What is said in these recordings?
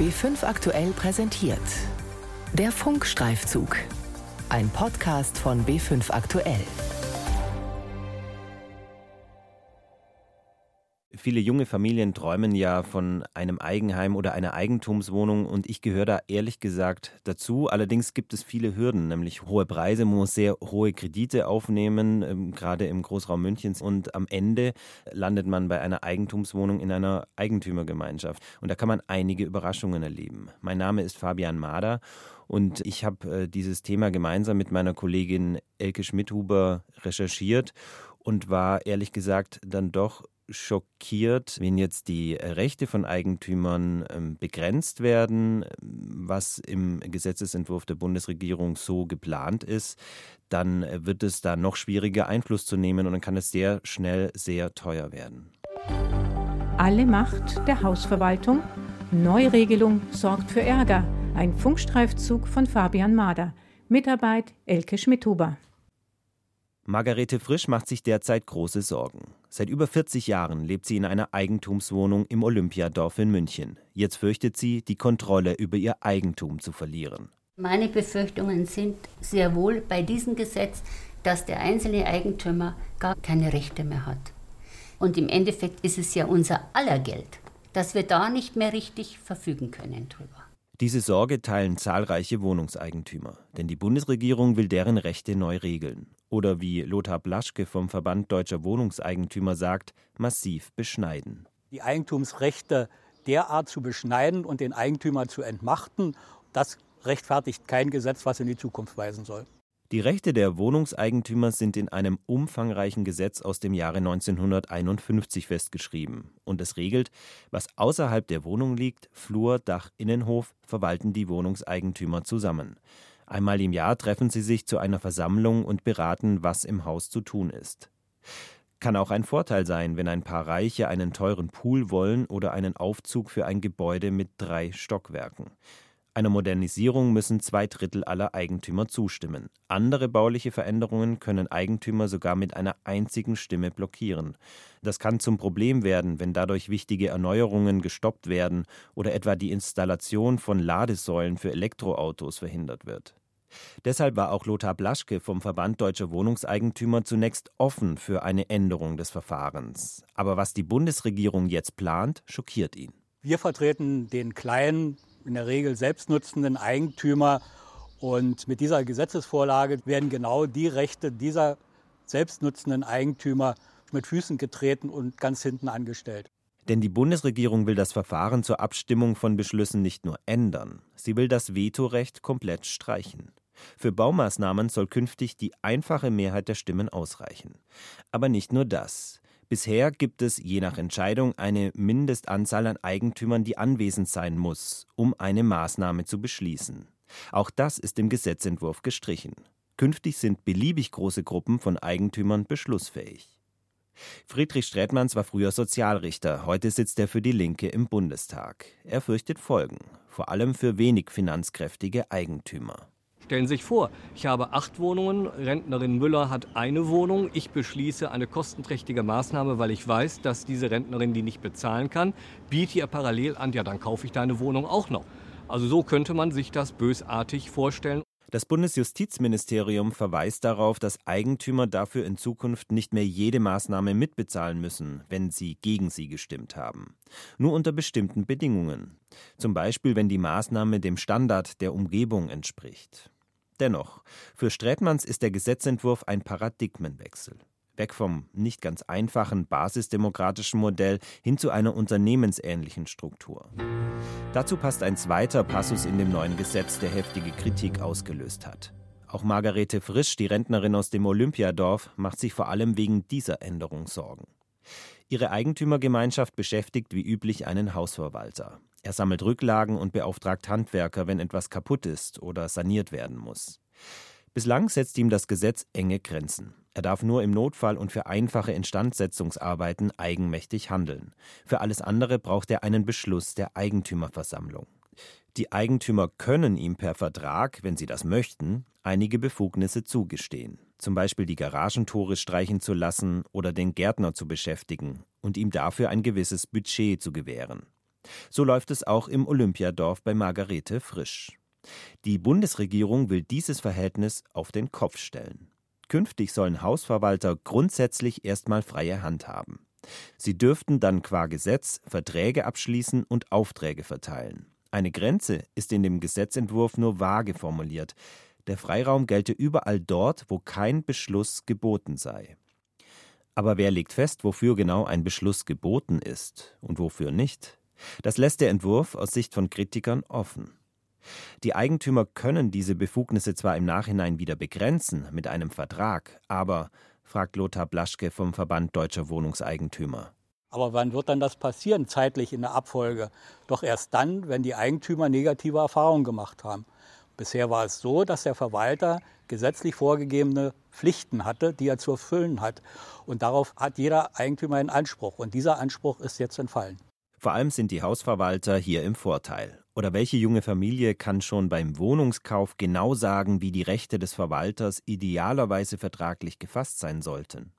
B5 aktuell präsentiert. Der Funkstreifzug. Ein Podcast von B5 aktuell. Viele junge Familien träumen ja von einem Eigenheim oder einer Eigentumswohnung und ich gehöre da ehrlich gesagt dazu. Allerdings gibt es viele Hürden, nämlich hohe Preise, man muss sehr hohe Kredite aufnehmen, ähm, gerade im Großraum Münchens und am Ende landet man bei einer Eigentumswohnung in einer Eigentümergemeinschaft und da kann man einige Überraschungen erleben. Mein Name ist Fabian Mader und ich habe äh, dieses Thema gemeinsam mit meiner Kollegin Elke Schmidhuber recherchiert und war ehrlich gesagt dann doch schockiert, wenn jetzt die Rechte von Eigentümern ähm, begrenzt werden, was im Gesetzesentwurf der Bundesregierung so geplant ist, dann wird es da noch schwieriger Einfluss zu nehmen und dann kann es sehr schnell sehr teuer werden. Alle Macht der Hausverwaltung. Neuregelung sorgt für Ärger. Ein Funkstreifzug von Fabian Mader. Mitarbeit Elke Schmidhuber. Margarete Frisch macht sich derzeit große Sorgen. Seit über 40 Jahren lebt sie in einer Eigentumswohnung im Olympiadorf in München. Jetzt fürchtet sie, die Kontrolle über ihr Eigentum zu verlieren. Meine Befürchtungen sind sehr wohl bei diesem Gesetz, dass der einzelne Eigentümer gar keine Rechte mehr hat. Und im Endeffekt ist es ja unser aller Geld, dass wir da nicht mehr richtig verfügen können drüber. Diese Sorge teilen zahlreiche Wohnungseigentümer, denn die Bundesregierung will deren Rechte neu regeln. Oder wie Lothar Blaschke vom Verband Deutscher Wohnungseigentümer sagt, massiv beschneiden. Die Eigentumsrechte derart zu beschneiden und den Eigentümer zu entmachten, das rechtfertigt kein Gesetz, was in die Zukunft weisen soll. Die Rechte der Wohnungseigentümer sind in einem umfangreichen Gesetz aus dem Jahre 1951 festgeschrieben. Und es regelt, was außerhalb der Wohnung liegt, Flur, Dach, Innenhof, verwalten die Wohnungseigentümer zusammen. Einmal im Jahr treffen sie sich zu einer Versammlung und beraten, was im Haus zu tun ist. Kann auch ein Vorteil sein, wenn ein paar Reiche einen teuren Pool wollen oder einen Aufzug für ein Gebäude mit drei Stockwerken. Einer Modernisierung müssen zwei Drittel aller Eigentümer zustimmen. Andere bauliche Veränderungen können Eigentümer sogar mit einer einzigen Stimme blockieren. Das kann zum Problem werden, wenn dadurch wichtige Erneuerungen gestoppt werden oder etwa die Installation von Ladesäulen für Elektroautos verhindert wird. Deshalb war auch Lothar Blaschke vom Verband Deutscher Wohnungseigentümer zunächst offen für eine Änderung des Verfahrens. Aber was die Bundesregierung jetzt plant, schockiert ihn. Wir vertreten den kleinen in der Regel selbstnutzenden Eigentümer. Und mit dieser Gesetzesvorlage werden genau die Rechte dieser selbstnutzenden Eigentümer mit Füßen getreten und ganz hinten angestellt. Denn die Bundesregierung will das Verfahren zur Abstimmung von Beschlüssen nicht nur ändern, sie will das Vetorecht komplett streichen. Für Baumaßnahmen soll künftig die einfache Mehrheit der Stimmen ausreichen. Aber nicht nur das. Bisher gibt es je nach Entscheidung eine Mindestanzahl an Eigentümern, die anwesend sein muss, um eine Maßnahme zu beschließen. Auch das ist im Gesetzentwurf gestrichen. Künftig sind beliebig große Gruppen von Eigentümern beschlussfähig. Friedrich Strätmanns war früher Sozialrichter, heute sitzt er für die Linke im Bundestag. Er fürchtet Folgen, vor allem für wenig finanzkräftige Eigentümer. Stellen Sie sich vor, ich habe acht Wohnungen, Rentnerin Müller hat eine Wohnung. Ich beschließe eine kostenträchtige Maßnahme, weil ich weiß, dass diese Rentnerin die nicht bezahlen kann. Biete ihr parallel an, ja, dann kaufe ich deine Wohnung auch noch. Also so könnte man sich das bösartig vorstellen. Das Bundesjustizministerium verweist darauf, dass Eigentümer dafür in Zukunft nicht mehr jede Maßnahme mitbezahlen müssen, wenn sie gegen sie gestimmt haben. Nur unter bestimmten Bedingungen. Zum Beispiel, wenn die Maßnahme dem Standard der Umgebung entspricht. Dennoch, für Strätmanns ist der Gesetzentwurf ein Paradigmenwechsel. Weg vom nicht ganz einfachen basisdemokratischen Modell hin zu einer unternehmensähnlichen Struktur. Dazu passt ein zweiter Passus in dem neuen Gesetz, der heftige Kritik ausgelöst hat. Auch Margarete Frisch, die Rentnerin aus dem Olympiadorf, macht sich vor allem wegen dieser Änderung Sorgen. Ihre Eigentümergemeinschaft beschäftigt wie üblich einen Hausverwalter. Er sammelt Rücklagen und beauftragt Handwerker, wenn etwas kaputt ist oder saniert werden muss. Bislang setzt ihm das Gesetz enge Grenzen. Er darf nur im Notfall und für einfache Instandsetzungsarbeiten eigenmächtig handeln. Für alles andere braucht er einen Beschluss der Eigentümerversammlung. Die Eigentümer können ihm per Vertrag, wenn sie das möchten, einige Befugnisse zugestehen, zum Beispiel die Garagentore streichen zu lassen oder den Gärtner zu beschäftigen und ihm dafür ein gewisses Budget zu gewähren. So läuft es auch im Olympiadorf bei Margarete Frisch. Die Bundesregierung will dieses Verhältnis auf den Kopf stellen. Künftig sollen Hausverwalter grundsätzlich erstmal freie Hand haben. Sie dürften dann qua Gesetz Verträge abschließen und Aufträge verteilen. Eine Grenze ist in dem Gesetzentwurf nur vage formuliert. Der Freiraum gelte überall dort, wo kein Beschluss geboten sei. Aber wer legt fest, wofür genau ein Beschluss geboten ist und wofür nicht? Das lässt der Entwurf aus Sicht von Kritikern offen. Die Eigentümer können diese Befugnisse zwar im Nachhinein wieder begrenzen mit einem Vertrag, aber, fragt Lothar Blaschke vom Verband Deutscher Wohnungseigentümer. Aber wann wird dann das passieren, zeitlich in der Abfolge? Doch erst dann, wenn die Eigentümer negative Erfahrungen gemacht haben. Bisher war es so, dass der Verwalter gesetzlich vorgegebene Pflichten hatte, die er zu erfüllen hat. Und darauf hat jeder Eigentümer einen Anspruch. Und dieser Anspruch ist jetzt entfallen. Vor allem sind die Hausverwalter hier im Vorteil. Oder welche junge Familie kann schon beim Wohnungskauf genau sagen, wie die Rechte des Verwalters idealerweise vertraglich gefasst sein sollten?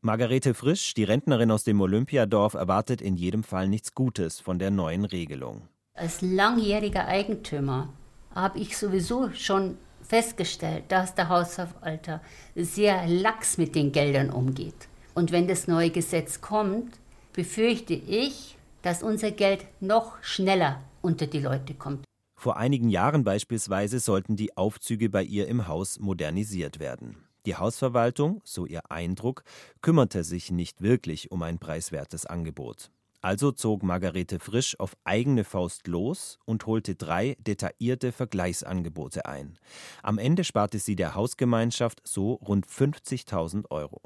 Margarete Frisch, die Rentnerin aus dem Olympiadorf, erwartet in jedem Fall nichts Gutes von der neuen Regelung. Als langjähriger Eigentümer habe ich sowieso schon festgestellt, dass der Hausverwalter sehr lax mit den Geldern umgeht. Und wenn das neue Gesetz kommt, befürchte ich, dass unser Geld noch schneller unter die Leute kommt. Vor einigen Jahren beispielsweise sollten die Aufzüge bei ihr im Haus modernisiert werden. Die Hausverwaltung, so ihr Eindruck, kümmerte sich nicht wirklich um ein preiswertes Angebot. Also zog Margarete Frisch auf eigene Faust los und holte drei detaillierte Vergleichsangebote ein. Am Ende sparte sie der Hausgemeinschaft so rund 50.000 Euro.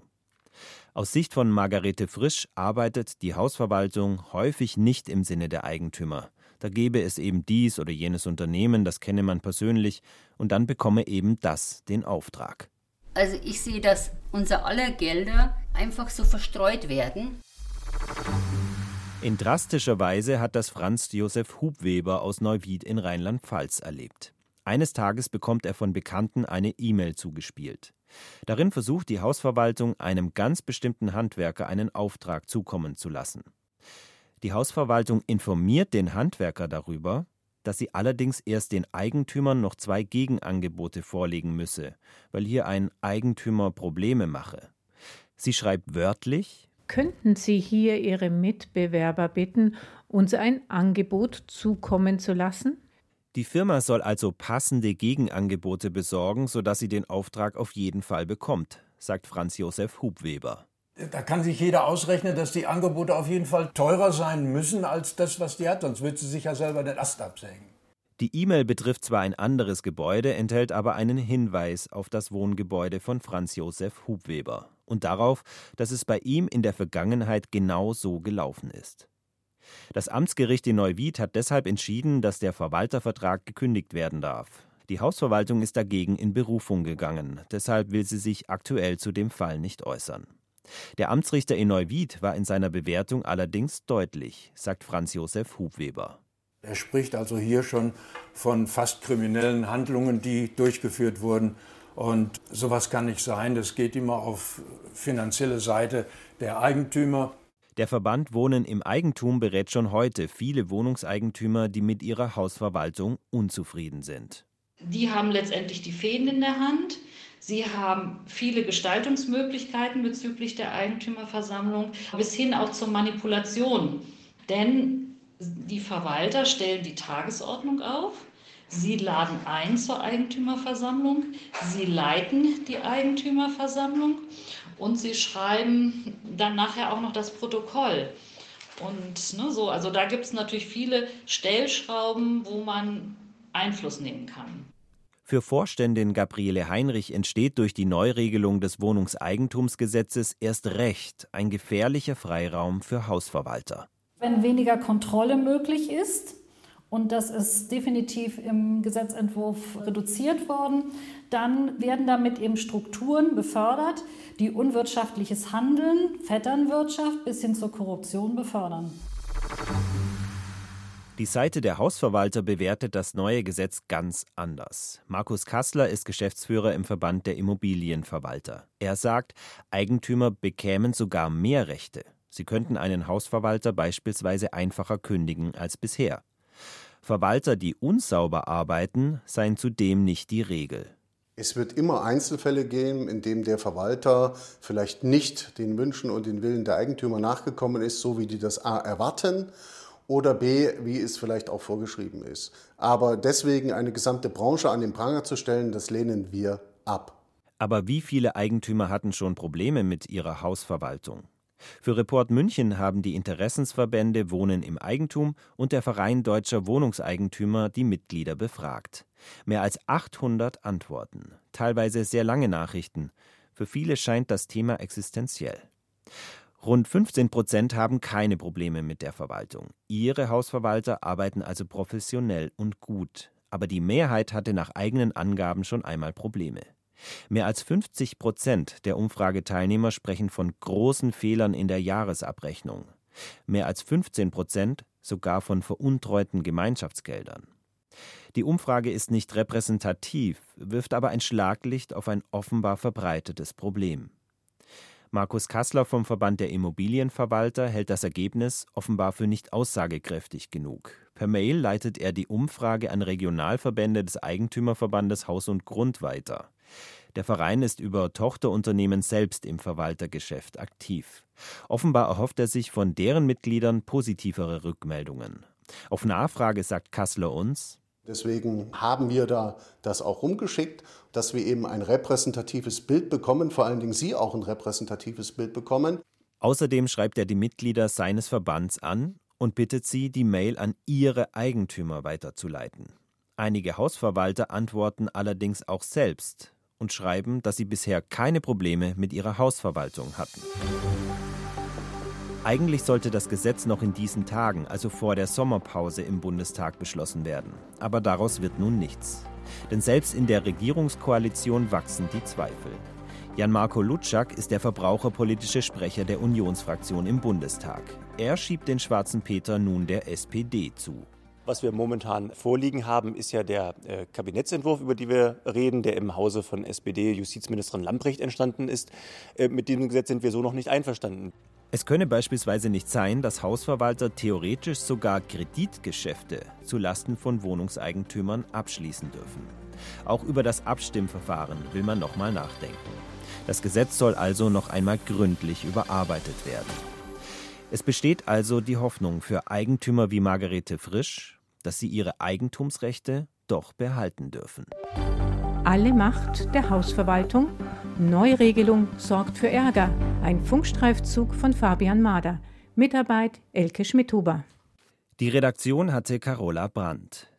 Aus Sicht von Margarete Frisch arbeitet die Hausverwaltung häufig nicht im Sinne der Eigentümer. Da gebe es eben dies oder jenes Unternehmen, das kenne man persönlich, und dann bekomme eben das den Auftrag. Also ich sehe, dass unser aller Gelder einfach so verstreut werden. In drastischer Weise hat das Franz Josef Hubweber aus Neuwied in Rheinland-Pfalz erlebt. Eines Tages bekommt er von Bekannten eine E-Mail zugespielt. Darin versucht die Hausverwaltung, einem ganz bestimmten Handwerker einen Auftrag zukommen zu lassen. Die Hausverwaltung informiert den Handwerker darüber, dass sie allerdings erst den Eigentümern noch zwei Gegenangebote vorlegen müsse, weil hier ein Eigentümer Probleme mache. Sie schreibt wörtlich, könnten Sie hier Ihre Mitbewerber bitten, uns ein Angebot zukommen zu lassen? Die Firma soll also passende Gegenangebote besorgen, sodass sie den Auftrag auf jeden Fall bekommt, sagt Franz Josef Hubweber. Da kann sich jeder ausrechnen, dass die Angebote auf jeden Fall teurer sein müssen als das, was die hat, sonst würde sie sich ja selber den Ast absägen. Die E-Mail betrifft zwar ein anderes Gebäude, enthält aber einen Hinweis auf das Wohngebäude von Franz Josef Hubweber und darauf, dass es bei ihm in der Vergangenheit genau so gelaufen ist. Das Amtsgericht in Neuwied hat deshalb entschieden, dass der Verwaltervertrag gekündigt werden darf. Die Hausverwaltung ist dagegen in Berufung gegangen, deshalb will sie sich aktuell zu dem Fall nicht äußern. Der Amtsrichter in Neuwied war in seiner Bewertung allerdings deutlich, sagt Franz Josef Hubweber. Er spricht also hier schon von fast kriminellen Handlungen, die durchgeführt wurden und sowas kann nicht sein. Das geht immer auf finanzielle Seite der Eigentümer. Der Verband Wohnen im Eigentum berät schon heute viele Wohnungseigentümer, die mit ihrer Hausverwaltung unzufrieden sind. Die haben letztendlich die Fäden in der Hand. Sie haben viele Gestaltungsmöglichkeiten bezüglich der Eigentümerversammlung, bis hin auch zur Manipulation. Denn die Verwalter stellen die Tagesordnung auf Sie laden ein zur Eigentümerversammlung, Sie leiten die Eigentümerversammlung und Sie schreiben dann nachher auch noch das Protokoll. Und ne, so, also da gibt es natürlich viele Stellschrauben, wo man Einfluss nehmen kann. Für Vorständin Gabriele Heinrich entsteht durch die Neuregelung des Wohnungseigentumsgesetzes erst recht ein gefährlicher Freiraum für Hausverwalter. Wenn weniger Kontrolle möglich ist, und das ist definitiv im Gesetzentwurf reduziert worden. Dann werden damit eben Strukturen befördert, die unwirtschaftliches Handeln, Vetternwirtschaft bis hin zur Korruption befördern. Die Seite der Hausverwalter bewertet das neue Gesetz ganz anders. Markus Kassler ist Geschäftsführer im Verband der Immobilienverwalter. Er sagt, Eigentümer bekämen sogar mehr Rechte. Sie könnten einen Hausverwalter beispielsweise einfacher kündigen als bisher. Verwalter, die unsauber arbeiten, seien zudem nicht die Regel. Es wird immer Einzelfälle geben, in denen der Verwalter vielleicht nicht den Wünschen und den Willen der Eigentümer nachgekommen ist, so wie die das A erwarten oder B, wie es vielleicht auch vorgeschrieben ist. Aber deswegen eine gesamte Branche an den Pranger zu stellen, das lehnen wir ab. Aber wie viele Eigentümer hatten schon Probleme mit ihrer Hausverwaltung? Für Report München haben die Interessensverbände Wohnen im Eigentum und der Verein Deutscher Wohnungseigentümer die Mitglieder befragt. Mehr als 800 Antworten, teilweise sehr lange Nachrichten. Für viele scheint das Thema existenziell. Rund 15 Prozent haben keine Probleme mit der Verwaltung. Ihre Hausverwalter arbeiten also professionell und gut. Aber die Mehrheit hatte nach eigenen Angaben schon einmal Probleme. Mehr als 50 Prozent der Umfrageteilnehmer sprechen von großen Fehlern in der Jahresabrechnung. Mehr als 15 Prozent sogar von veruntreuten Gemeinschaftsgeldern. Die Umfrage ist nicht repräsentativ, wirft aber ein Schlaglicht auf ein offenbar verbreitetes Problem. Markus Kassler vom Verband der Immobilienverwalter hält das Ergebnis offenbar für nicht aussagekräftig genug. Per Mail leitet er die Umfrage an Regionalverbände des Eigentümerverbandes Haus und Grund weiter. Der Verein ist über Tochterunternehmen selbst im Verwaltergeschäft aktiv. Offenbar erhofft er sich von deren Mitgliedern positivere Rückmeldungen. Auf Nachfrage sagt Kassler uns, Deswegen haben wir da das auch rumgeschickt, dass wir eben ein repräsentatives Bild bekommen, vor allen Dingen Sie auch ein repräsentatives Bild bekommen. Außerdem schreibt er die Mitglieder seines Verbands an und bittet sie, die Mail an ihre Eigentümer weiterzuleiten. Einige Hausverwalter antworten allerdings auch selbst und schreiben, dass sie bisher keine Probleme mit ihrer Hausverwaltung hatten. Eigentlich sollte das Gesetz noch in diesen Tagen, also vor der Sommerpause im Bundestag beschlossen werden. Aber daraus wird nun nichts. Denn selbst in der Regierungskoalition wachsen die Zweifel. Jan-Marco Lutschak ist der verbraucherpolitische Sprecher der Unionsfraktion im Bundestag. Er schiebt den schwarzen Peter nun der SPD zu. Was wir momentan vorliegen haben, ist ja der äh, Kabinettsentwurf, über den wir reden, der im Hause von SPD-Justizministerin Lamprecht entstanden ist. Äh, mit diesem Gesetz sind wir so noch nicht einverstanden. Es könne beispielsweise nicht sein, dass Hausverwalter theoretisch sogar Kreditgeschäfte zu Lasten von Wohnungseigentümern abschließen dürfen. Auch über das Abstimmverfahren will man nochmal nachdenken. Das Gesetz soll also noch einmal gründlich überarbeitet werden. Es besteht also die Hoffnung für Eigentümer wie Margarete Frisch, dass sie ihre Eigentumsrechte doch behalten dürfen. Alle Macht der Hausverwaltung. Neuregelung sorgt für Ärger. Ein Funkstreifzug von Fabian Mader. Mitarbeit Elke Schmidhuber. Die Redaktion hatte Carola Brandt.